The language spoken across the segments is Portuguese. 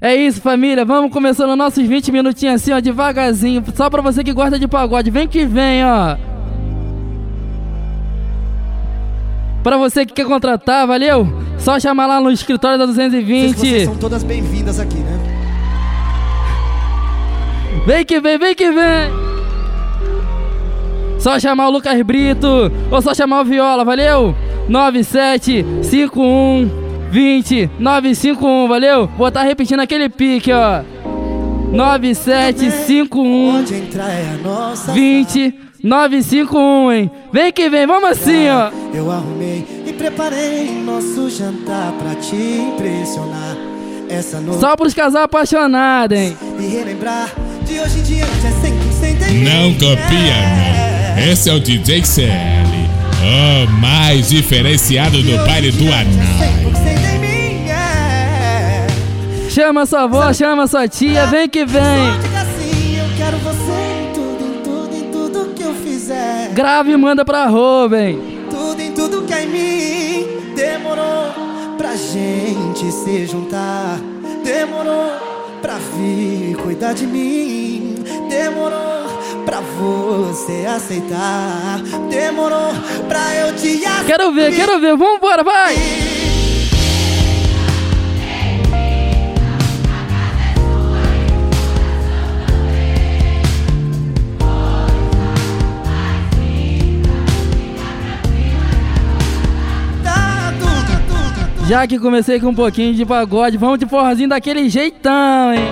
É isso, família. Vamos começando nossos 20 minutinhos assim, ó, devagarzinho. Só pra você que gosta de pagode. Vem que vem, ó. Pra você que quer contratar, valeu? Só chamar lá no escritório da 220. Vocês são todas bem-vindas aqui, né? Vem que vem, vem que vem! Só chamar o Lucas Brito ou só chamar o Viola, valeu? 9751 20 951, valeu? Vou estar tá repetindo aquele pique, ó. 9751 20 951, hein? Vem que vem, vamos assim, ó. Eu arrumei e preparei nosso jantar pra te impressionar. Essa noite. Só pros casais apaixonados, hein? E relembrar de hoje em dia já é 100% Não copia, não. Esse é o DJ CL. O mais diferenciado do baile do anal. Chama sua avó, chama sua tia, vem que vem. Assim, eu quero você em tudo, em tudo, em tudo que eu fizer. Grave e manda pra Rubem. Tudo em tudo que é em mim demorou pra gente se juntar. Demorou pra vir cuidar de mim. Demorou pra você aceitar. Demorou pra eu te aceitar. Quero ver, quero ver, vambora, vai! Já que comecei com um pouquinho de pagode, vamos de forrozinho daquele jeitão, hein?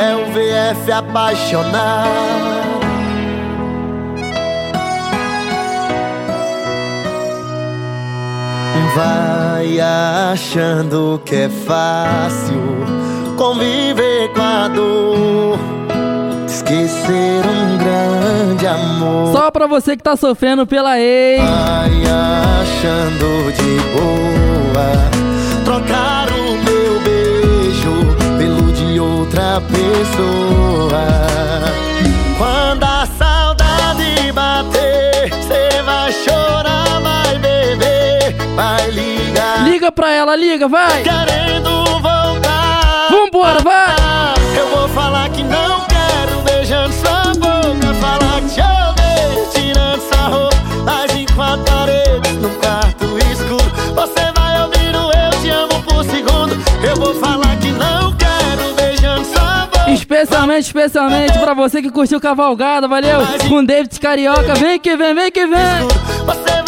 É o VF apaixonado. Vai achando que é fácil conviver com a dor. Esquecer um grande amor. Só pra você que tá sofrendo pela ex. Vai achando de boa trocar o meu beijo pelo de outra pessoa. Quando a saudade bater, cê vai chorar, vai beber, vai ligar. Liga pra ela, liga, vai! Querendo voltar. Vambora, vai! Eu vou falar Eu vou falar que não quero beijando sua boca. Especialmente, especialmente pra você que curtiu Cavalgada, valeu? Com David Carioca, vem que vem, vem que vem!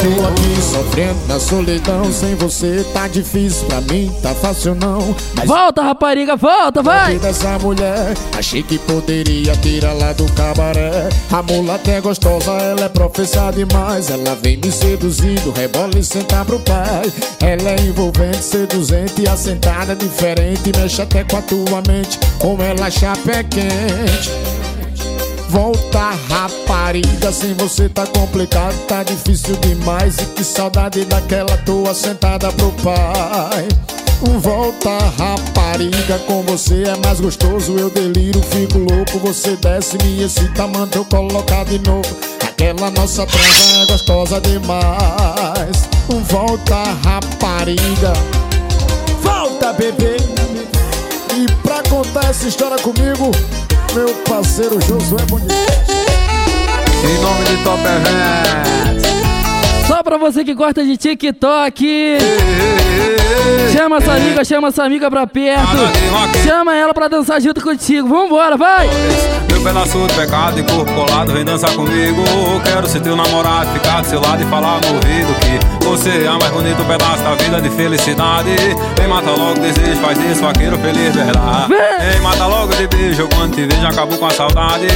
Tô aqui sofrendo na solidão Sem você tá difícil pra mim, tá fácil não. Mas Volta, rapariga, volta, vai! dessa mulher Achei que poderia tirar lá do cabaré. A mulata é gostosa, ela é professa demais. Ela vem me seduzindo, rebola e senta pro pai Ela é envolvente, seduzente, assentada diferente. Mexe até com a tua mente, como ela chapa é quente Volta rapariga, sem você tá complicado, tá difícil demais. E que saudade daquela tua sentada pro pai. Volta rapariga, com você é mais gostoso Eu deliro, fico louco, você desce, me excita, manda eu colocar de novo. Aquela nossa transa é gostosa demais. Volta rapariga. Volta bebê. E pra contar essa história comigo Meu parceiro Josué Bonito Em nome de Top Event. Só pra você que gosta de TikTok! Chama sua amiga, chama sua amiga pra perto! Chama ela pra dançar junto contigo! Vambora, vai! Meu pedaço de pecado e corpo colado, vem dançar comigo. Quero ser teu namorado, ficar do seu lado e falar no ouvido que você é o mais bonito pedaço da vida de felicidade. Vem, mata logo desejo, faz isso, vaqueiro feliz, verdade. Vem! Vem, mata logo de beijo, quando te vejo, acabou com a saudade.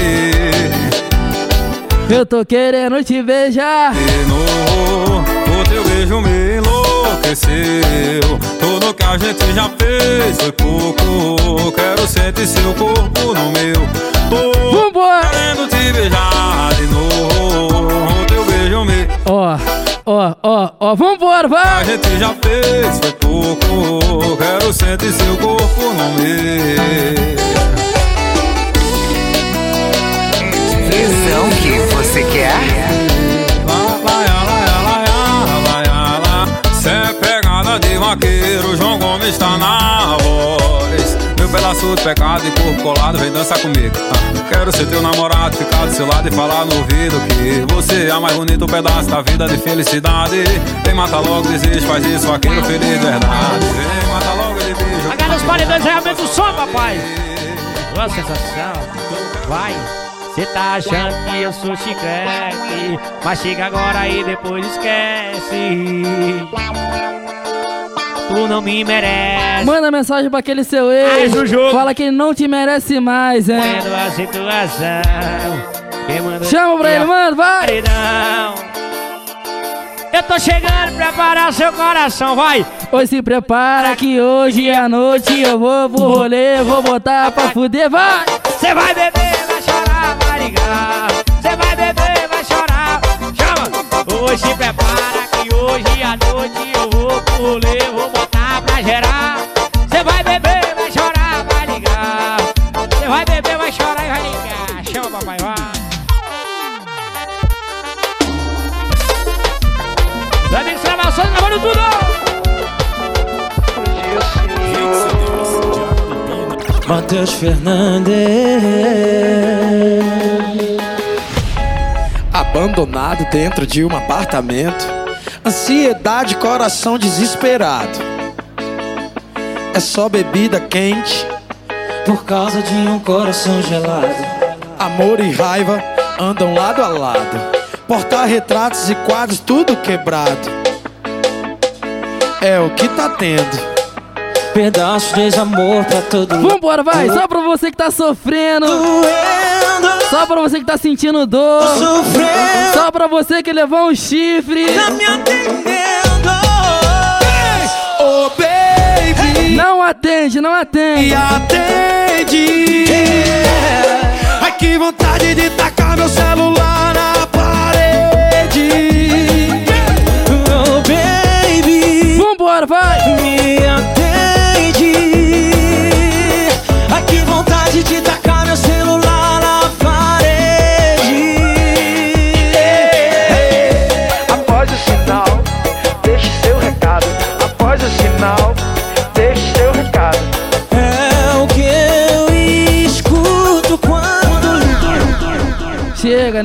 Eu tô querendo te beijar! De novo, o teu beijo me enlouqueceu. Tudo que a gente já fez foi pouco. Quero sentir seu corpo no meu. Tô Vambora! querendo te beijar de novo. O teu beijo me. Ó, ó, ó, ó, vambora, A vai! gente já fez foi pouco. Quero sentir seu corpo no meu. Visão que você quer? Cê é pegada de vaqueiro, João Gomes tá na voz Meu pedaço de pecado e corpo colado, vem dançar comigo. Ah, quero ser teu namorado, ficar do seu lado e falar no ouvido Que você é o mais bonito pedaço da vida de felicidade. Vem matar logo, desejo, faz isso, vaqueiro feliz de verdade. Vem matar logo ele beijo Agora os paredões realmente o som, papai Boa sensação, vai Cê tá achando que eu sou chiclete Mas chega agora e depois esquece Tu não me merece Manda mensagem pra aquele seu ex. Fala que ele não te merece mais, hein? Vendo a situação Chama pra ele, mano, vai! paredão Eu tô chegando, preparar seu coração, vai Pois se prepara que hoje à noite eu vou pro rolê, vou botar pra fuder, vai! Cê vai beber, vai chorar, ligar. Cê vai beber, vai chorar. Chama! Hoje prepara que hoje à noite eu vou pro rolê, vou botar pra gerar. Cê vai beber, vai chorar, vai ligar. Cê vai beber, vai chorar e vai ligar. Chama, papai, vai. Os amigos gravações gravando tudo! Matheus Fernandes. Abandonado dentro de um apartamento. Ansiedade, coração desesperado. É só bebida quente. Por causa de um coração gelado. Amor e raiva andam lado a lado. Porta-retratos e quadros, tudo quebrado. É o que tá tendo. Pedaços de desamor pra todo mundo. Vambora, vai! Só pra você que tá sofrendo, Doendo, só pra você que tá sentindo dor, sofrendo, só pra você que levou um chifre. tá me atendendo. Oh, baby, Não atende, não atende. me atende. Ai, que vontade de tacar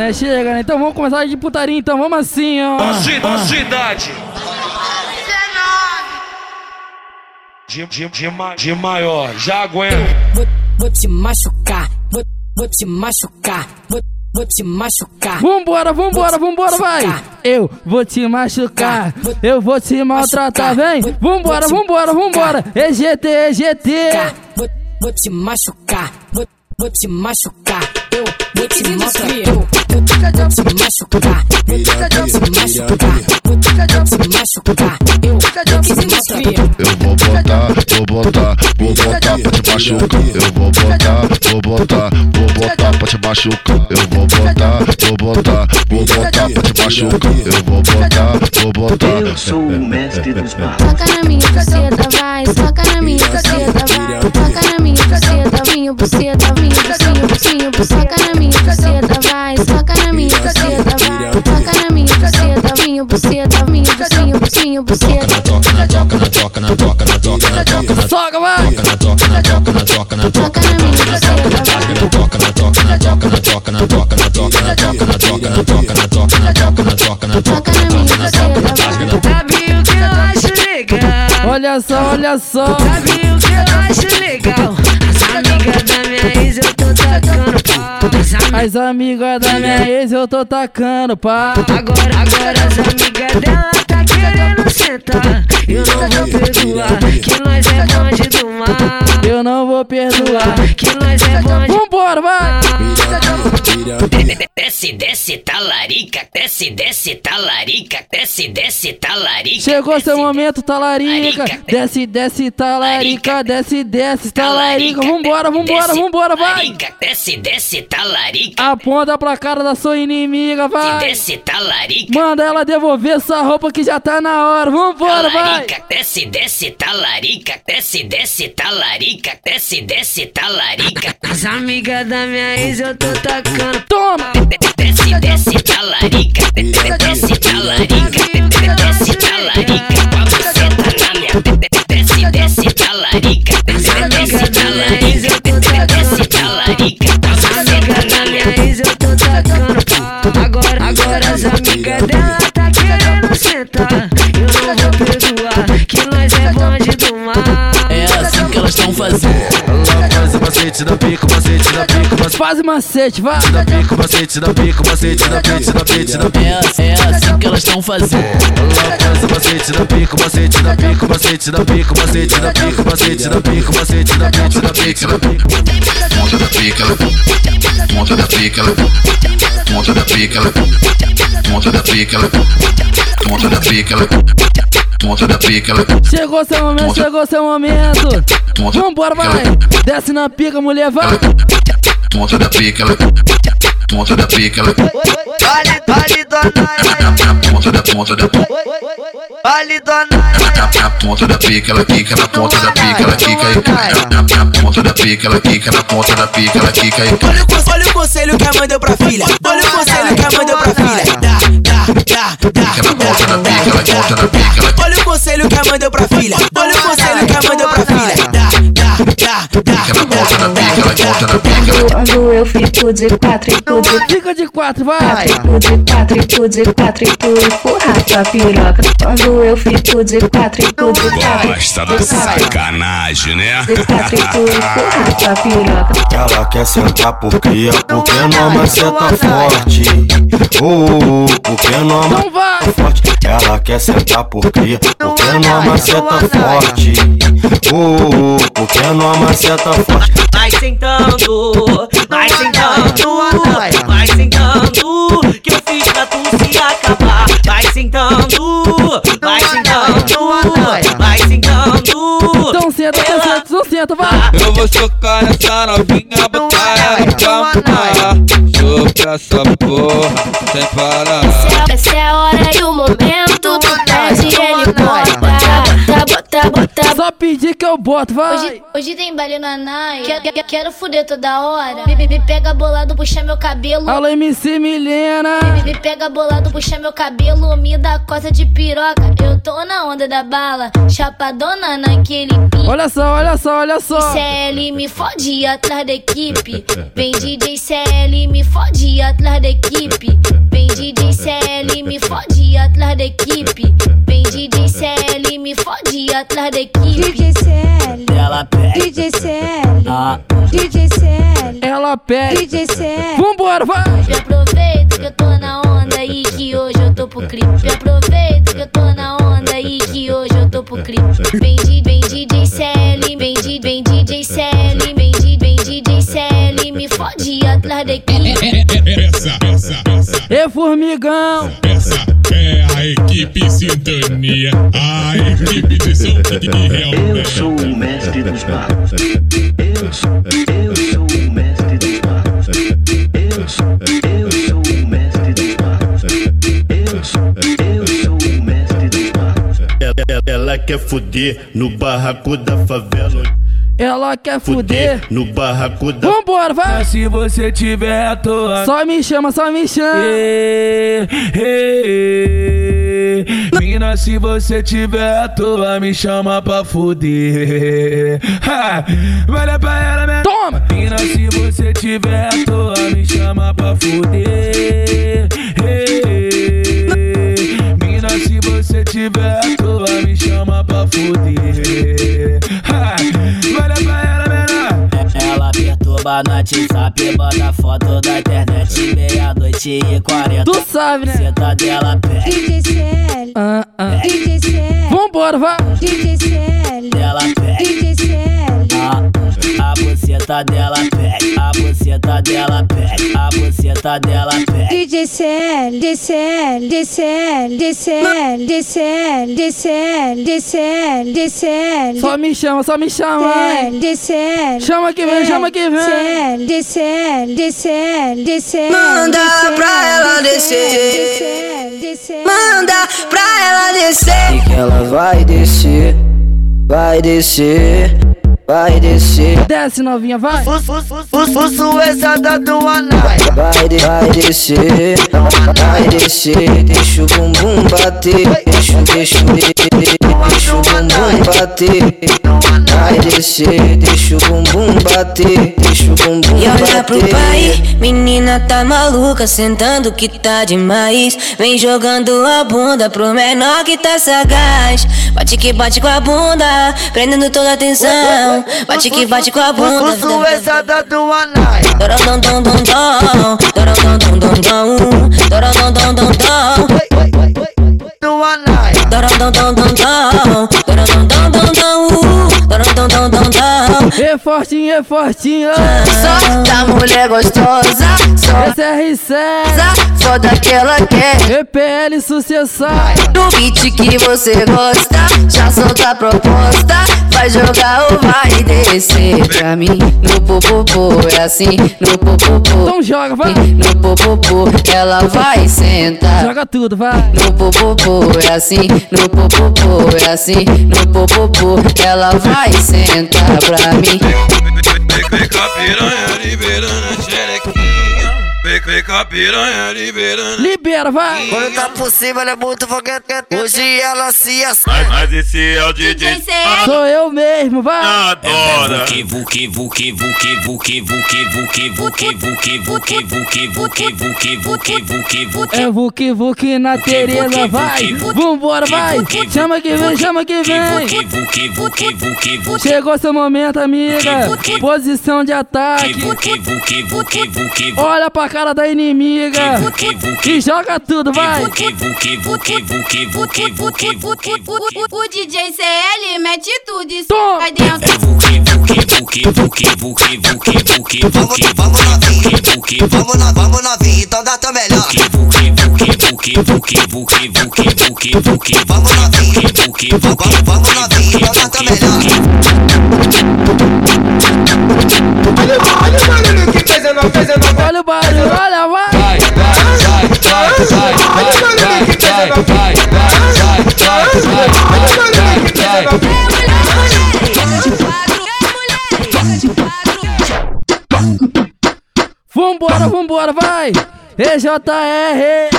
né? Chega, né? Então vamos começar de putaria, então vamos assim, ó. cidade. De, de, de, ma- de maior, já aguenta. vou, vou te machucar, vou, vou te machucar, vou, vou te machucar. Vambora, vambora, vambora, vai! Eu vou te machucar, eu vou te maltratar, vem! Vambora, vambora, vambora! EGT, EGT! Vou, vou te machucar, vou, vou te machucar. Eu te machucar, te machucar, te machucar. Eu vou te maltratar. Eu vou botar, vou botar, vou botar pra te machucar. Eu vou botar, vou botar, vou botar pra te machucar. Eu vou botar, vou botar, vou botar pra te machucar. Eu vou botar, vou botar. Eu sou o mestre dos Toca na minha buceta, vai, toca na minha buceta, vai, toca na minha buceta, minha buceta, bucinho, buceta. Toca na toca na toca na toca na toca na toca na Soca, vai! toca na toca na toca na toca na Toca na minha buceta, toca na toca na toca na toca na toca na toca na toca na toca na toca na toca na toca na toca na toca na minha buceta, vai. Sabe o que eu acho legal? Olha só, olha só! Sabe o que eu acho legal? As amigas da minha ex eu tô tacando pau. As amigas As amigas da minha ex eu tô tacando, pá! Agora, agora as amigas dela tá querendo sentar. Eu não vou perdoar, que nós é bonde do mar. Eu não vou perdoar! Que nós é bonde Vambora, vai! Desce, desce, talarica, desce, desce, talarica, desce, desce, talarica. Chegou seu momento, talarica! Desce, desce, talarica! Desce, desce, talarica! Vambora, vambora, vambora, vai! Desce, desce, talarica, Aponta pra cara da sua inimiga, vai! desce, talarica. Manda ela devolver sua roupa que já tá na hora! Vambora, vai! desce, desce, talarica, desce, desce, talarica, pica, desce, tá desce, talarica. As amigas da minha ex eu tô tacando. Toma! Desce, tá desce, tá talarica. Desce, talarica. Desce, talarica. Com a na minha. Desce, desce, talarica. Desce, talarica. Desce, talarica. As amigas da minha ex eu tô tacando. Agora, agora as amigas dela tá querendo sentar. Eu não vou perdoar que nós é bonde do mar. É assim fazendo. Ela faz o macete da pica, o macete da pica, o macete Faz o macete, vai. da pica, o macete da pica, o macete da pica, da pica, da pica. É, é assim que elas estão fazendo. Faz o macete da pica, o macete da pica, o macete da pica, o macete da pica, o macete da pica, o macete da pica, da pica, da pica. Monta da pica, monta da pica, monta da pica, monta da pica, monta da pica, monta da pica, ela Chegou seu momento, chegou seu momento. Vambora, vai. Desce na pica, mulher, vai. monta da pica, ela monta da pica, ela Vale, vale, dona. monta da ponta da Vale, dona. na ponta da pica, ela quica na ponta da pica, ela quica e cai. Na ponta da pica, ela quica na ponta da pica, ela quica e cai. Olha o, con- olha o conselho que a mãe deu pra filha. Olha o conselho que a mãe deu pra filha. Dá, Olha o conselho que a mãe deu pra filha. Olha o conselho que a mãe deu pra Quando eu fico de quatro e tu de Fica de quatro, vai. tu de quatro e tu de quatro e tu empurra tua piroca. Quando eu fico de quatro e tu de quatro. Gosta da sacanagem, né? De quatro e tu empurra tua piroca. Ela quer sentar por cria, porque não maceta forte. Oh, porque não Então vai. forte. Ela quer sentar por cria, porque não maceta forte. Oh, porque não maceta forte. Vai sentando, vai sentando, vai sentando, que eu fiz pra tu se acabar. Vai sentando, vai sentando, vai sentando. Então senta, então senta, então senta, vai. Eu vou socar nessa novinha, botar ela pra mamar. Chupa essa porra, sem parar. Pedir que eu boto, vai. Hoje, hoje tem baile na Nai. Quero, quero, quero fuder toda hora. Me, me, me pega bolado, puxa meu cabelo. Alô, MC Milena. Me, me pega bolado, puxa meu cabelo. Me dá coisa de piroca. Eu tô na onda da bala. Chapadona naquele pique. Olha só, olha só, olha só. CL me fode atrás da equipe. Vem DJ CL me fode atrás da equipe. Vem DJ CL me fode atrás da equipe. Vem DJ CL me fode atrás da equipe. DJ CL, Ela pega. DJ CL, Ah, DJ CL, Ela pega. DJ CL. Vambora, vai. Me aproveita que eu tô na onda aí que hoje eu tô pro crime. Me aproveita que eu tô na onda aí que hoje eu tô pro crime. Vem de, vem DJ CL, vem de, vem DJ CL, vem de, vem DJ CL, me fode atrás da equipe. Essa, essa, essa, E formigão. essa é a equipe Sintonia, a equipe de som que realmente. sou o mestre dos magos. Eu sou, eu sou o mestre dos magos. Eu sou, eu sou o mestre dos magos. Eu sou, eu sou o mestre dos magos. Ela, ela quer fuder no barraco da favela. Ela quer fuder. no barraco da Vambora, vai. Se você tiver à toa. Só me chama, só me chama. Ê, ê, Mina, se você tiver à toa, me chama pra fuder. Ha, Vai dar pra ela, né? Toma! Mina, se você tiver à toa, me chama pra fuder. Mina, se você tiver à toa, me chama pra fuder. Perturba no WhatsApp, bota foto da internet, meia-noite e quarenta. Tu sabe, né? Senta dela pega. DJ CL, Ah, ah. DJ CL, Vambora, vai. DJ CL, Dela pega. DJ CL. A, a buceta dela pega. A buceta dela pega. A buceta dela pega. DJ CL, DCL, DCL, DCL, DCL, DCL, DCL, DCL. Só me chama, só me chama. DCL, DCL. Chama que vem, chama que vem. DCL, DCL, DCL, DCL. Manda pra ela descer. Manda pra ela descer. E que ela vai descer, vai descer, vai descer. Desce, novinha, vai. Fusso exata do anai. Vai, de- vai descer, vai descer, deixa o bumbum bater, deixa, deixa, deixa o bumbum bater. Vai descer, deixa o bumbum bater, deixa o bumbum E olha pro bater. pai, menina tá maluca, sentando que tá demais. Vem jogando a bunda pro menor que tá sagaz. Bate que bate com a bunda, prendendo toda a atenção bate que bate com a bunda. Uso essa é da do anai. Dorodom dom dom dom, dorodom dom dom dom, dorodom dom dom dom. Do anai. Dorodom dom dom dom. É fortinho, é fortinho. Só da mulher gostosa. Só Esse é R7. foda que quer. EPL sucessão. No beat que você gosta, já solta a proposta. Vai jogar ou vai descer pra mim. No popopô, é assim, no popopô. Então joga, vai. No popopô, ela vai sentar. Joga tudo, vai. No popopô, é assim, no popopô, é assim, no popopô. Ela vai sentar pra mim. Vem com a piranha liberando a xerequinha. Vem, vem com a piranha liberando. Libera, vai. Quando tá por cima, ela é muito foguete. Hoje ela se Mas, mas esse é o DJ Sou eu mesmo, vai. Adora. Vuki, vuki, vuki, vuki, vuki, vuki, vuki, vuki, vuki, vuki, vuki, vuki, vuki, vuki, vuki, vuki. É Vuki Vuki na Tereza, vai. Vambora, vai. Chama que vem, chama que vem. Vuki, vuki, vuki, vuki, vuki. Chegou seu momento, amiga. Posição de ataque. Vuki, vuki, vuki, vuki, Olha pra cara da inimiga que joga tudo, vai! O DJ CL mete tudo isso vai dentro. Vamos lá, vamos lá, então dá teu melhor. Vamos lá, vamos lá, então dá teu melhor fazendo, fazendo. Olha o barulho, olha, vai. Vai, vai, vai, vai, vai. Vai, vai, vai, vai, vai. Vambora, vambora, vai! EJR!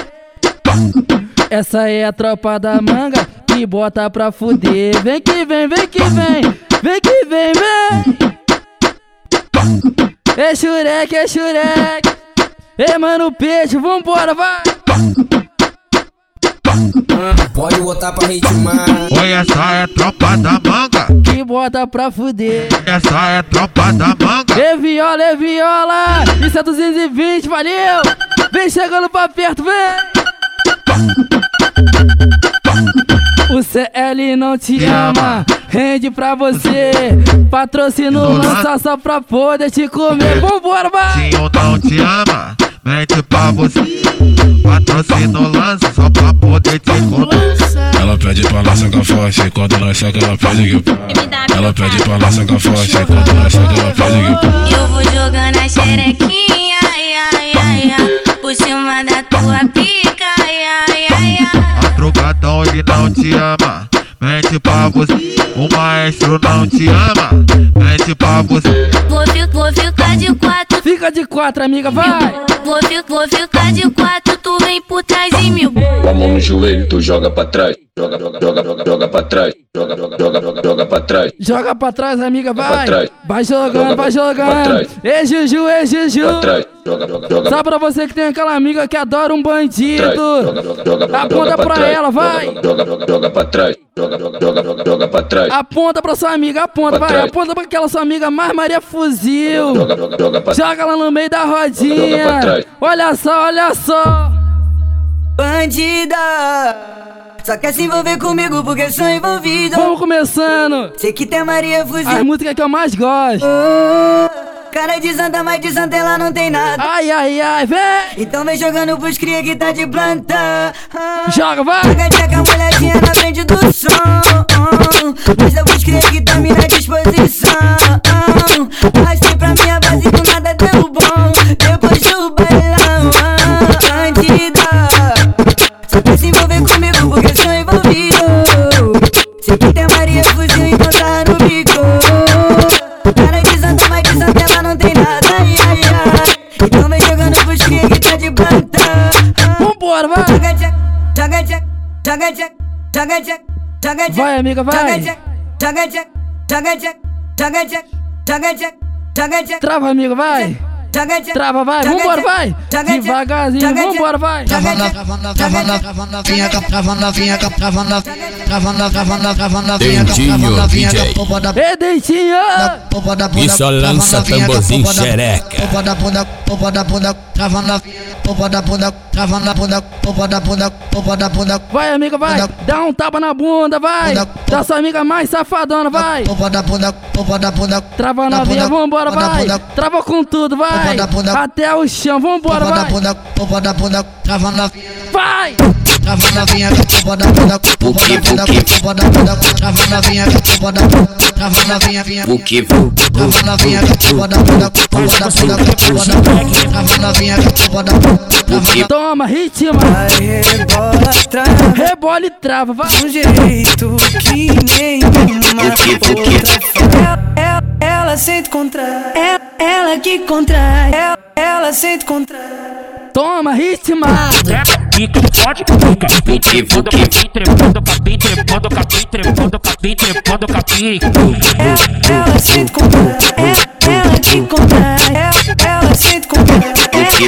Essa é a tropa da manga que bota pra fuder. Vem que vem, vem que vem! Vem que vem, vem! É xureque, é xureque. Ei, mano, peixe, vambora, vai. Pode botar pra ritmar. Oi, essa é a tropa da manga. Que bota pra fuder. Essa é a tropa da manga. E viola, e viola. Isso é 220, valeu. Vem chegando pra perto, vem. O CL não te ama, rende pra você. Patrocínio lança só pra poder te comer. Vambora, vai. Se eu não te ama, mente pra você. Patrocínio lança só pra poder te comer. Ela pede pra nós sacar forte, quando nós saca ela pede que Ela pede pra nós sacar forte, quando nós saca ela pede que Eu vou jogando a xerequinha, ai, ai, ai, ai, por cima da tua pica, ai, ai, ai, ai. A ele não te ama, mente pra você. O maestro não te ama, mente pra você. Vou, vou ficar de quatro, Fica de quatro, amiga, vai. vou, fi- vou ficar de quatro, tu vem por trás de mim. Com a mão no joelho, tu joga pra trás. Joga, joga, joga, joga, joga pra trás. Joga, joga, joga, joga, joga pra trás. Joga pra trás, amiga, pra vai. trás. Vai jogando, Joga vai jogando. trás. Ei, Juju, ei, Juju. Pra trás. Joga, joga, joga. Só pra você que tem aquela amiga que adora um Trás. bandido. Joga, joga, joga, joga, Aponta pra pra trás. ela, vai. Joga, joga, joga, joga pra trás. Joga, joga, joga, joga, joga pra trás. Aponta pra sua amiga, aponta, Pra vai. trás. Aponta pra aquela sua amiga mais Maria Fuzil. Joga, joga, joga pra Joga ela no meio da rodinha. Olha só, olha só. Bandida, só quer se envolver comigo porque sou envolvido. Vamos começando. Sei que tem Maria Fuzil. As músicas que eu mais gosto. Cara de santa, mas de santa ela não tem nada. Ai, ai, ai, vem. Então vem jogando pros cria que tá de planta. Joga, vai. Joga tcheca, molhadinha na frente do som. Mostra pros cria que tá mina à disposição. Arrastei pra minha Tem Maria fugiu e tá no bico Ela desanda, mas desanda, ela não tem nada ai, ai, ai. Então vem jogando pro que tá de plantão Vambora, vai! Joga tchê, joga tchê, joga tchê, joga tchê, joga tchê Vai, amiga, vai! Joga tchê, joga tchê, joga tchê, joga tchê, joga tchê Trava, amigo, vai! Trava, vai, vambora, vai. Devagarzinho, vambora, vai. Travando, travando, travando, travando vinha vinhaca, travando a vinhaca, travando travando, travando, travando a vinhaca, travando a vinhaca, popa da... Ei, dentinho! Popa da bunda, travando a vinhaca travando a popa da bunda, travando a bunda, popa da bunda, popa da bunda. Vai, amiga, vai, dá um tapa na bunda, vai. Dá sua amiga mais safadona, vai. Popa da bunda, popa da bunda. Trava na via, vambora, vai. Trava com tudo, vai. Até o chão, vambora, vai. Popa da bunda, popa da bunda, travando a Vai! trava na vinha da cuba da da cuba da da cuba da da trava na vinha da cuba da trava na vinha vinha o que? Vou trava na vinha da cuba da da cuba da da cuba da trava na vinha da cuba da o que toma ritmo. Vai rebola trava. Rebola e trava vai. Um jeito que nem uma outra ela, é, é, ela sente contra ela, é, ela que contrai. Ela, ela sente contra toma ritmo. Fica forte, fica capim, trepando capim, trepando capim, trepando capim, trepando capim, trepando capim. Ela sente contrai, ela, ela que contrai, ela, ela sente contrai.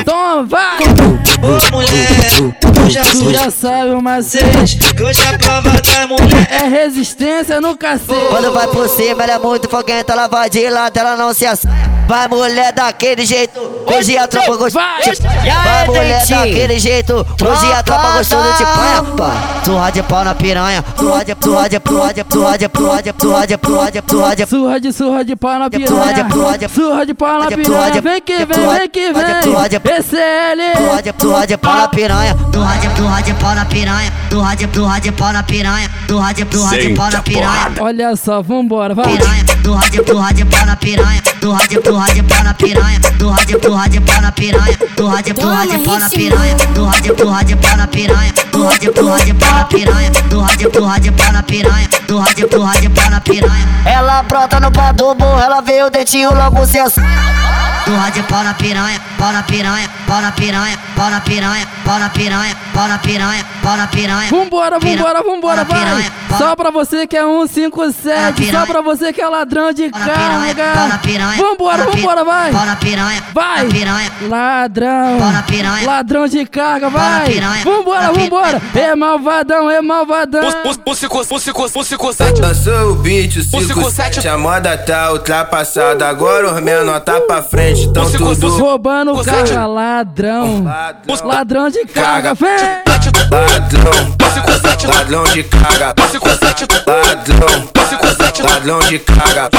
Toma, vai. Ô mulher, tu já Tu já sabe o macete. que hoje a prova da mulher É resistência no cacete. Quando vai por cima, ela é muito foguenta, ela vai de lado, ela não se assusta. Vai mulher daquele jeito, hoje a tropa gostou. Vai. Vai mulher daquele jeito, hoje a tropa gostou de pá. Surra de pau na piranha, surra de, surra de, surra de, surra de, surra de, surra de, surra de, surra de, Surra de surra de pau na Surra de- piranha. surra de- Surra de pau na surra de- piranha. Vem que vem, surra de- vem que surra de- surra de- vem. PCL. surra de, surra de pau na piranha, surra de, surra de pau na piranha, surra de, surra de pau na piranha, surra de, surra de pau na piranha. Olha só, vambora, vai. piranha, do rádio pro rádio pau na piranha, do rádio pro rádio pau na piranha, do rádio pro rádio pau na piranha, do rádio pro rádio pau na piranha, do rádio pro rádio pau na piranha, do rádio pro rádio pau na piranha, do rádio pro rádio pau na piranha, do rádio pro rádio pau na piranha. Ela brota no pau do burro, ela vê o dentinho logo se. Do rádio pau na piranha, pau na piranha, pau na piranha, pau na piranha, pau na piranha, pau na piranha, pau na piranha. Vambora, vambora, vambora, vai. Só pra você que é 157, só pra você que é ladrão de carga. Vambora, vambora, vai. Vai. Ladrão. Ladrão de carga, vai. Vambora. Vambora. É malvadão, é malvadão. Lançou o beat, o 57 A moda tá ultrapassada. Agora os menor tá pra frente Então tudo Roubando carga, ladrão. Ladrão. De carga, vem. Ladrão. Ladrão de carga Ladrão. Ladrão de carga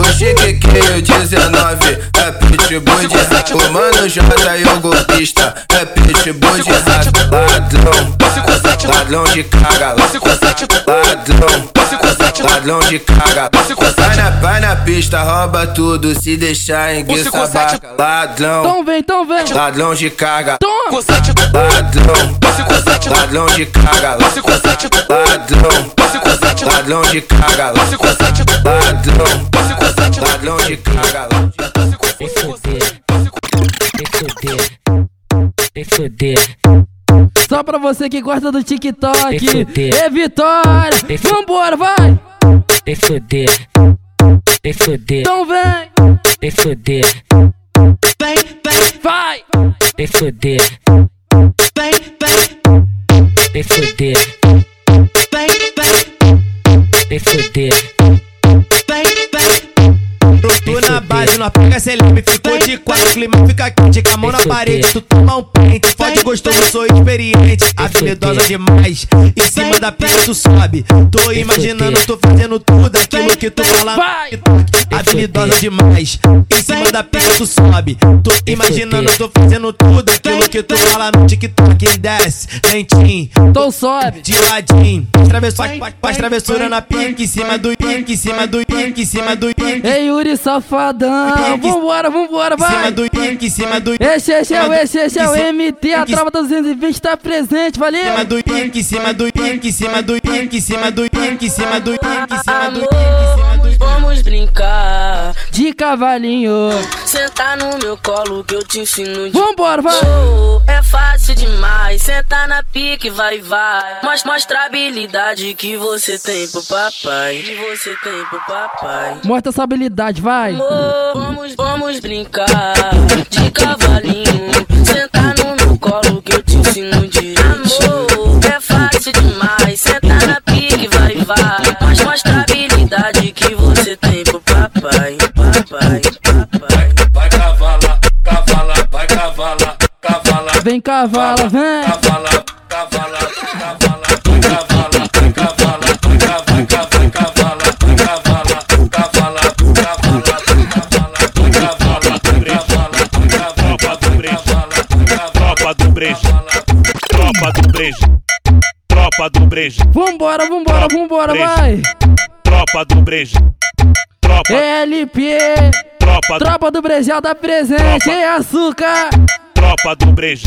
O chique o 19 É pitbull de rato. O mano J e o golpista É pitbull de rato. Ladrão Ladrão de carga Ladrão Ladrão de carga Vai na, vai na pista, rouba tudo Se deixar em guiça baca Ladrão Então vem, então vem. Ladrão de carga Toma. Ladrão Ladrão de carga Ladrão Ladrão de carga Ladrão Ladrão de carga Tem fuder, Só pra você que gosta do TikTok. É Vitória. Vambora, vai. tem fuder, tem fuder, Então vem. tem fuder, Vem, vem. Vai. tem fuder, Vem, vem. tem fuder, Vem, vem. tem fuder. Vem, vem. Tô na base, nós pega celeb, ficou de quatro, clima fica quente, com a mão na parede, tu toma um pente, fode gostoso, sou experiente, habilidosa demais, em cima da pista tu sobe, tô imaginando, tô fazendo tudo aquilo que tu fala. No TikTok, habilidosa demais, em cima da pista tu sobe, tô imaginando, tô fazendo tudo aquilo que tu fala no TikTok, desce, lentinho, Então sobe, de ladinho, travessura, faz travessura na pique, em cima do pique, em cima do pique, em cima do pique. Ei, Yuri Safadão. Vambora, vambora, Em cima vai. do pique, em cima do Esse, esse é o, esse, esse é o MT. A em tropa 220 tá presente, cima valeu. do pique, em cima do pique, em cima do pique, em cima do pique, em cima do pique, em cima do Amor, vamos brincar de cavalinho. Senta no meu colo que eu te ensino de Vambora, vai. Oh, é fácil demais. Senta na pique, vai, vai. Mas mostra a habilidade que você tem pro papai. Que você tem pro papai. Mostra essa habilidade, vai. Vamos, vamos brincar de cavalinho. Habilidade que você tem pro papai. Papai, papai. Vai cavala, cavala, vai cavala, cavala. Vem cavala, vem. Cavala, cavala, cavala, vai cavala, vai cavala, vai cavala, vai cavala, vai cavala, cavala, cavala, vai cavala, Tropa do brejo, tropa do brejo, tropa do brejo, Vambora, vambora, vambora, Brejo. vai. tropa do brejo, tropa, LP, tropa, do- tropa do Brejal da presente, Tropa. ei açúcar. tropa do brejo,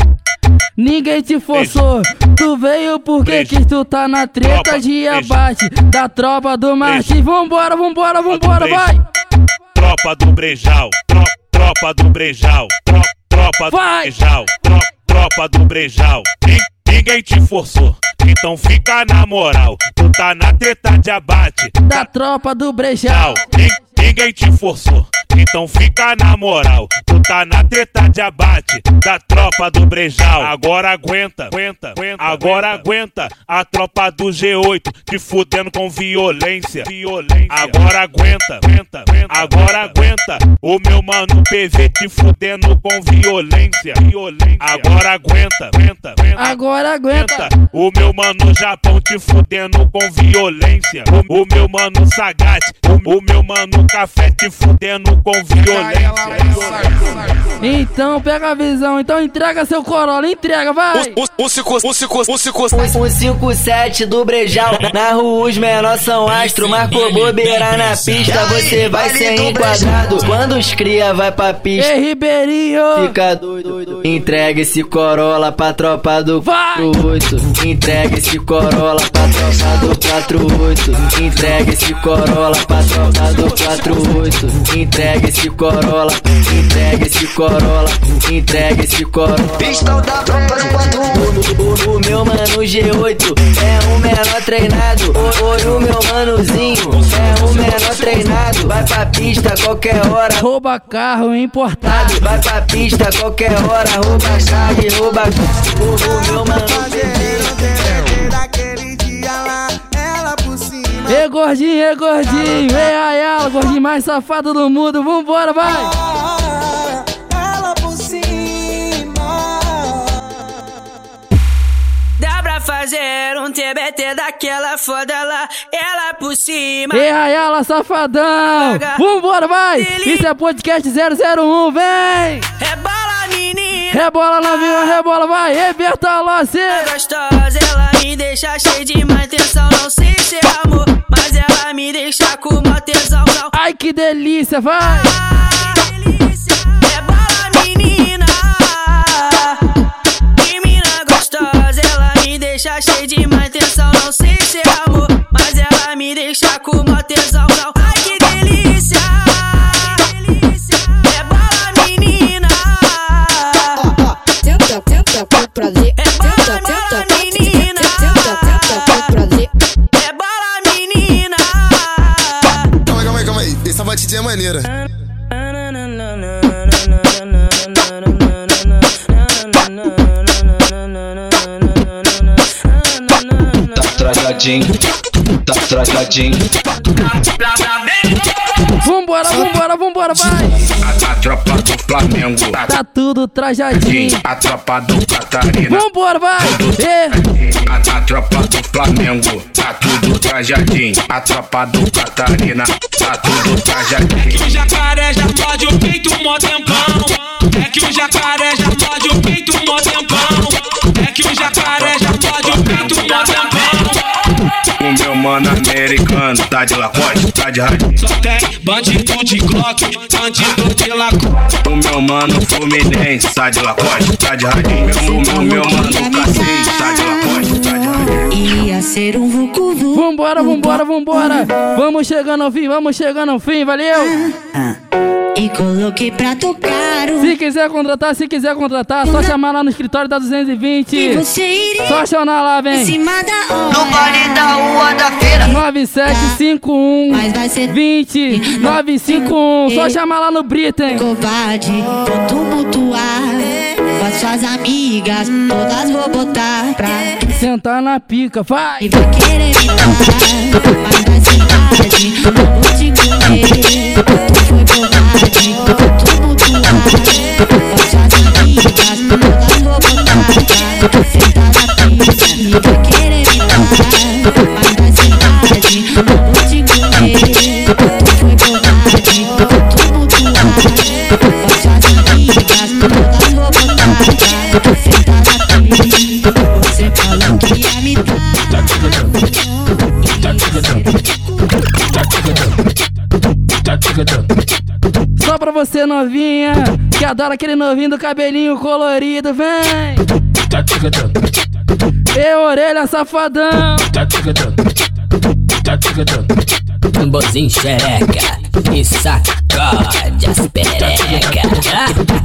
Ninguém te forçou, tu veio porque Brejo. quis tu tá na treta Tropa. de abate da tropa do Martins. Vambora, vambora, vambora, vai. tropa do brejal, tro- tropa do brejal, tro- tropa do brejal, tro- tropa do brejal. Nin- Ninguém te forçou, então fica na moral. Tu tá na treta de abate Da tropa do Brejal. Ninguém te forçou, então fica na moral. Tu tá na treta de abate da tropa do Brejal. Agora aguenta, aguenta, aguenta agora aguenta a tropa do G8 te fudendo com violência. violência. Agora aguenta, aguenta, aguenta, agora aguenta o meu mano PV te fudendo com violência. violência. Agora aguenta, aguenta, aguenta. Agora aguenta. O meu mano Japão te fudendo com violência. O, o meu mano Sagat, o, o meu mano Café te fudendo com violência. Então pega a visão, então entrega seu Corolla, entrega, vai. Cinco, cinco, cinco, 157 do Brejal, na rua os menores são astro, marcou bobeira na pista, você vai ser enquadrado. Quando os cria vai pra pista, Ei, Ribeirinho. fica doido. Entrega esse Corolla pra tropa do 48. Entrega esse Corolla pra tropa do 48. Entrega esse Corolla pra tropa do 48. Entrega entrega esse Corolla, entrega esse Corolla, entrega esse Corolla. Pistão da tropa do quatro. O, o, o meu mano G8 é o menor treinado. O, o, o meu manozinho é o menor treinado. Vai pra pista qualquer hora. Rouba carro importado. Vai pra pista qualquer hora. Rouba chave, rouba. O, o meu mano G8. Ei, gordinho, ei, gordinho. Ei, Ayala, gordinho mais safado do mundo. Vambora, vai. Ela por cima. Dá pra fazer um TBT daquela foda lá, ela por cima. Ei, Ayala, safadão. Vambora, vai. Isso é podcast 001, vem. Rebola, menina. Rebola novinha, rebola, vai. Ei, Bertolossi. Gostosa, ela me deixa cheio de má intenção. Não sei se é amor, mas ela me deixa com uma tesão. Não. Ai, que delícia, vai. Rebola, menina. Que mina gostosa, ela me deixa cheio de má intenção. Não sei se é amor, mas ela me deixa com uma tesão. Não. Prazer. Tenta, tenta, menina. prazer. Rebola, menina. Calma aí, calma aí, calma aí. Essa batidinha é maneira. Tá tragadinho, tá tragadinho. Vambora, vambora, vambora, vai. A, a tropa do Flamengo tá, Tá tudo trajadinho. a tropa do Catarina. Vambora, vai. Ei. A, a tropa do Flamengo tá tudo trajadinho. A tropa do Catarina tá tudo trajadinho. O jacaré já pode o peito mó tempão. É que o jacaré já pode o peito mó tempão. É que o jacaré mano americano tá de lacoste, tá de radinho. Só tem bandido de Glock, bandido de lacoste. O meu mano Fluminense tá de lacoste, tá de radinho. O meu, meu mano Cassis tá de lacoste, tá de radinho. Ia ser um vucu vucu. Vambora, vambora, vambora. Vamos chegando ao fim, vamos chegando ao fim, valeu. E coloquei pra tocar o Se quiser contratar, se quiser contratar, só chamar lá no escritório da 220. E você iria Só chamar lá, vem. em cima da hora. No baile da rua da feira. 9751 Mas vai ser 20 951. Só chamar lá no Brita, hein? covarde, vou tumultuar. Com as suas amigas, todas vou botar pra. Sentar na pica, vai. E vai querer me tocar. Mas na cidade, eu Tô querendo parar, fantasia de Vou te comer, tu foi bobagem Tu mudou a Hoje as amigas todas robotadas Senta na pia, você falou que me dar Só pra você novinha, que adora aquele novinho do cabelinho colorido, vem! E orelha safadão. Tamborzinho xereca e sacode as perereca.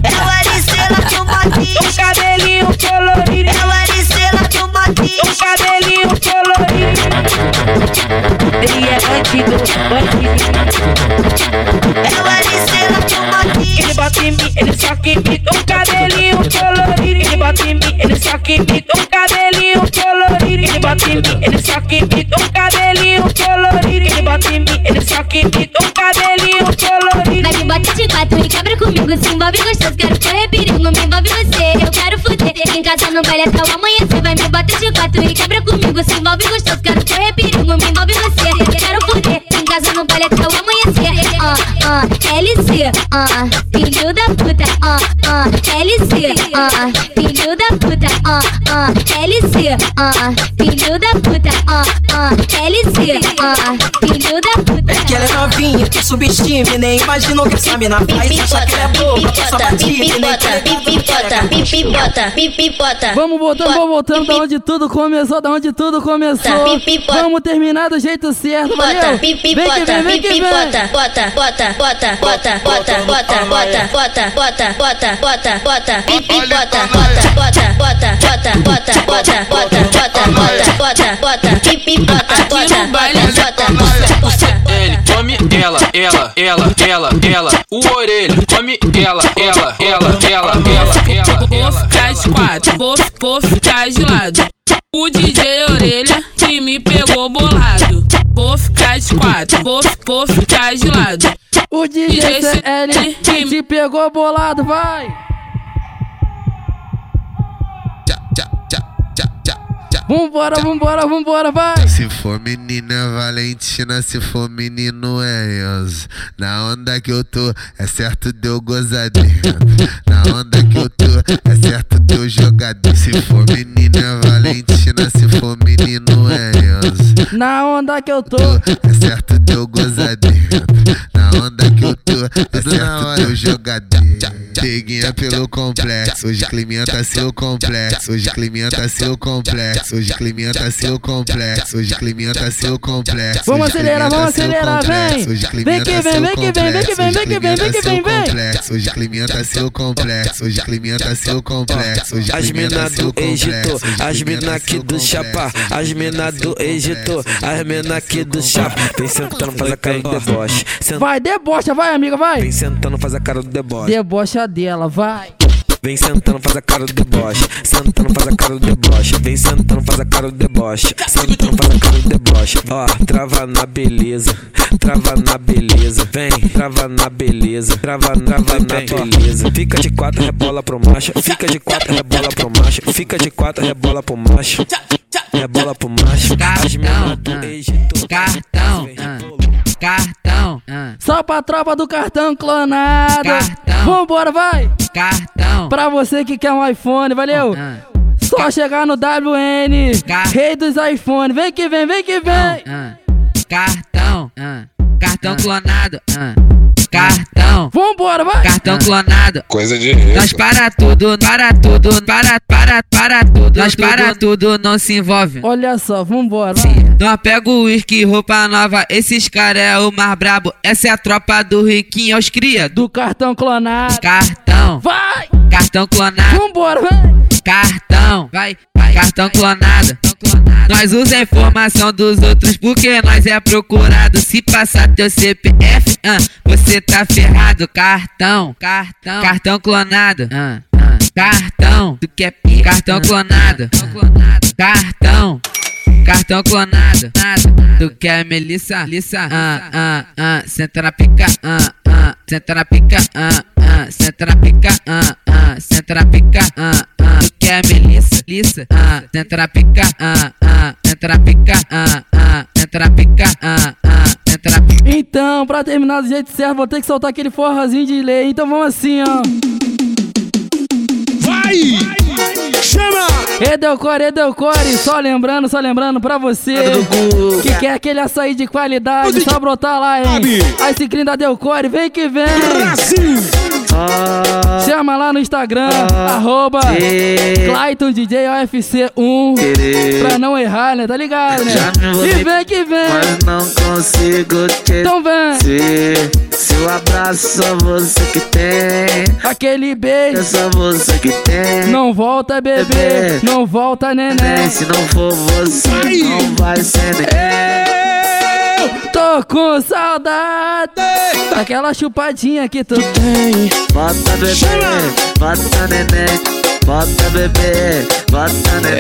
É o Aricela do Matinho. O cabelinho colorido. É o Aricela do Matinho. O cabelinho colorido. Ele é bandido, bandido. É o Aricela do Matinho. Ele bate em mim, ele saca em mim. O cabelinho colorido. Ele bate em mim, ele saca em mim. Bate em mim, ele saca em mim. O cabelinho colorido. Ele bate em mim, ele saca em mim. O cabelinho colorido. Vai me bota de quatro e quebra comigo Se envolve gostoso, quero correr perigo Me envolve você, eu quero fuder Em casa no baile até o amanhecer Vai me bota de quatro e quebra comigo Se envolve gostoso, quero correr perigo Me envolve você, eu quero fuder Em casa no baile até o amanhecer Ah, ah, LC Ah, filho da puta ah, LC Ah, filho da puta Ah, ah, LC Ah, filho da puta Ah, ah, LC Ah, filho da puta É que ela é novinha, que subestime, nem imaginou que essa mina faz. Acha que ela é boba, passa batida, nem pipipota, pipipota, pipipota. Vamos voltando, vamos voltando da onde tudo começou, da onde tudo começou. Vamos terminar do jeito certo, valeu? Bota, Vem que pipipota, vem, vem que vem. pipipota, bota, bota, bota, bota, bota, bota, bota, bota, bota, bota, bota, bota, pipipota, bota, bota, bota, bota, bota, bota, bota, bota, bota, bota, bota, pipipota, bota, bota, bota, bota. Ele come ela, ela, ela, ela, ela, o orelha, come ela, ela, ela, ela, ela, Vou ela, ficar de quatro, vou, vou ficar de lado. O DJ Orelha que me pegou bolado. Vou ficar de quatro, vou, vou ficar de lado. O DJ CL que te pegou bolado, vai! Vambora, vambora, vambora, vai! Se for menina Valentina, se for menino é Enzo. Na onda que eu tô, é certo deu gozadinha. Na onda que eu tô, é certo deu jogadinha. Se for menina Valentina, se for menino é Enzo. Na onda que eu tô, É certo deu gozadinha. Na onda que eu tô, é certo deu jogadinha. Peguinha pelo complexo, hoje climinha tá seu complexo, hoje climinha tá seu complexo, hoje climinha tá seu complexo, hoje climinha tá seu complexo. Vamos acelerar, climinha vamos tá seu acelerar, complexo, vem! hoje climinha Vem que tá vem, seu vem que vem, vem que vem, vem que vem, vem que vem, vem! complexo, Hoje climinha tá seu complexo, hoje climinha tá seu complexo, hoje As climinha tá mina seu do Egito, complexo, as mina tá aqui seu do Chapa, as mina do Egito, as mina aqui do Chapa. Vem sentando, faz a cara do deboche. Senta- Vai, debocha, vai, amiga, vai! Vem sentando, faz a cara do deboche. Debocha dela, vai! Vem sentando, faz a cara do deboche. Sentando, faz a cara do deboche. Vem sentando, faz a cara do deboche. Sentando, faz a cara do deboche. Ó, trava na beleza. Trava na beleza. Vem, trava na beleza. Trava, trava na beleza. Fica de quatro, rebola pro macho. Fica de quatro, rebola pro macho. Fica de quatro, rebola pro macho. Rebola pro macho. As do Egito. Cartão, cartão, só pra tropa do cartão clonado. Cartão, vambora, vai! Cartão, pra você que quer um iPhone, valeu! Só chegar no WN, rei dos iPhones, vem que vem, vem que vem! Cartão, cartão clonado. Cartão. Vambora, vai. Cartão clonado. Coisa de Nós rico. para tudo, para tudo, para, para, para tudo. Nós para tudo, não se envolve. Olha só, vambora. Nós pega o uísque, roupa nova. Esses cara é o mais brabo. Essa é a tropa do riquinho aos cria. Do cartão clonado. Cartão. Vai. Cartão clonado. Vambora, vai. Cartão. Vai, vai. Cartão clonado. Nós usa a informação dos outros porque nós é procurado. Se passar teu CPF, ah, você tá ferrado. Cartão, cartão, cartão clonado. ah, ah. Cartão, tu quer pica? Cartão clonado. Cartão. Cartão clonado, nada. Tu quer Melissa? Lissa, ah, ah, ah. Senta na pica, ah, ah. Senta na pica, ah, ah. Senta na pica, ah, ah. Senta na pica, ah, ah. Tu quer Melissa? Lissa, ah. Senta na pica, ah, ah. Senta na pica, ah, ah. Senta na pica, ah, ah. Senta na pica. Então, pra terminar do jeito certo, vou ter que soltar aquele forrozinho de lei. Então vamos assim, ó. Vai! Chama! Edelcore, Edelcore, só lembrando, só lembrando pra você que quer aquele açaí de qualidade, só brotar lá, hein? Aí se da Delcore, vem que vem! Chama lá no Instagram, arroba Clayton DJ OFC 1 Pra não errar, né? Tá ligado, né? E vem que vem! Mas não consigo te Então vem! Seu abraço só você que tem. Aquele beijo. É só você que tem. Não volta, bebê, não volta, neném. Se não for você, não vai ser ninguém Tô com saudade. Daquela chupadinha que tu tem. Bota bebê, bota neném. Bota bebê, bota neném.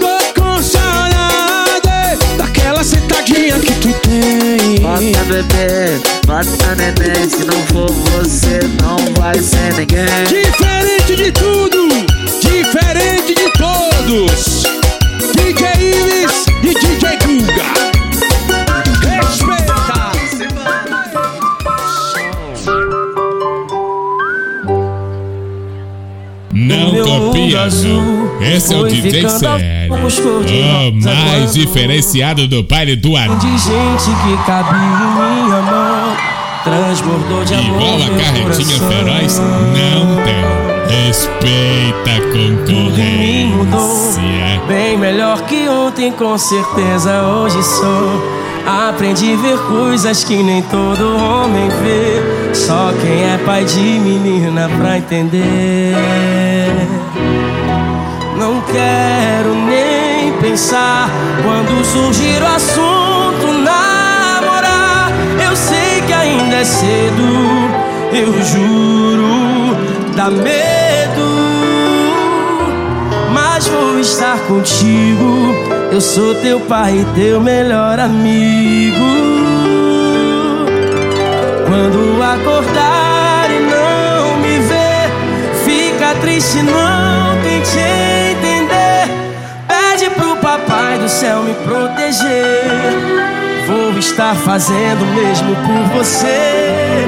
Tô com saudade daquela sentadinha que tu tem. Bota bebê, bota neném Se não for você, não vai ser ninguém Diferente de tudo, diferente de todos. DJ Iris e DJ Não copia. azul Esse é o DJ sério. O mais diferenciado do baile do ar. De gente que cabia em minha mão Transbordou de amor Igual a carretinha feroz, não tem. Respeita a concorrência. Bem melhor que ontem, com certeza hoje sou. Aprendi a ver coisas que nem todo homem vê. Só quem é pai de menina pra entender. Quero nem pensar quando surgir o assunto namorar. Eu sei que ainda é cedo, eu juro, dá medo. Mas vou estar contigo. Eu sou teu pai e teu melhor amigo. Quando acordar e não me ver, fica triste, não tente entender. Papai do céu me proteger. Vou estar fazendo o mesmo por você.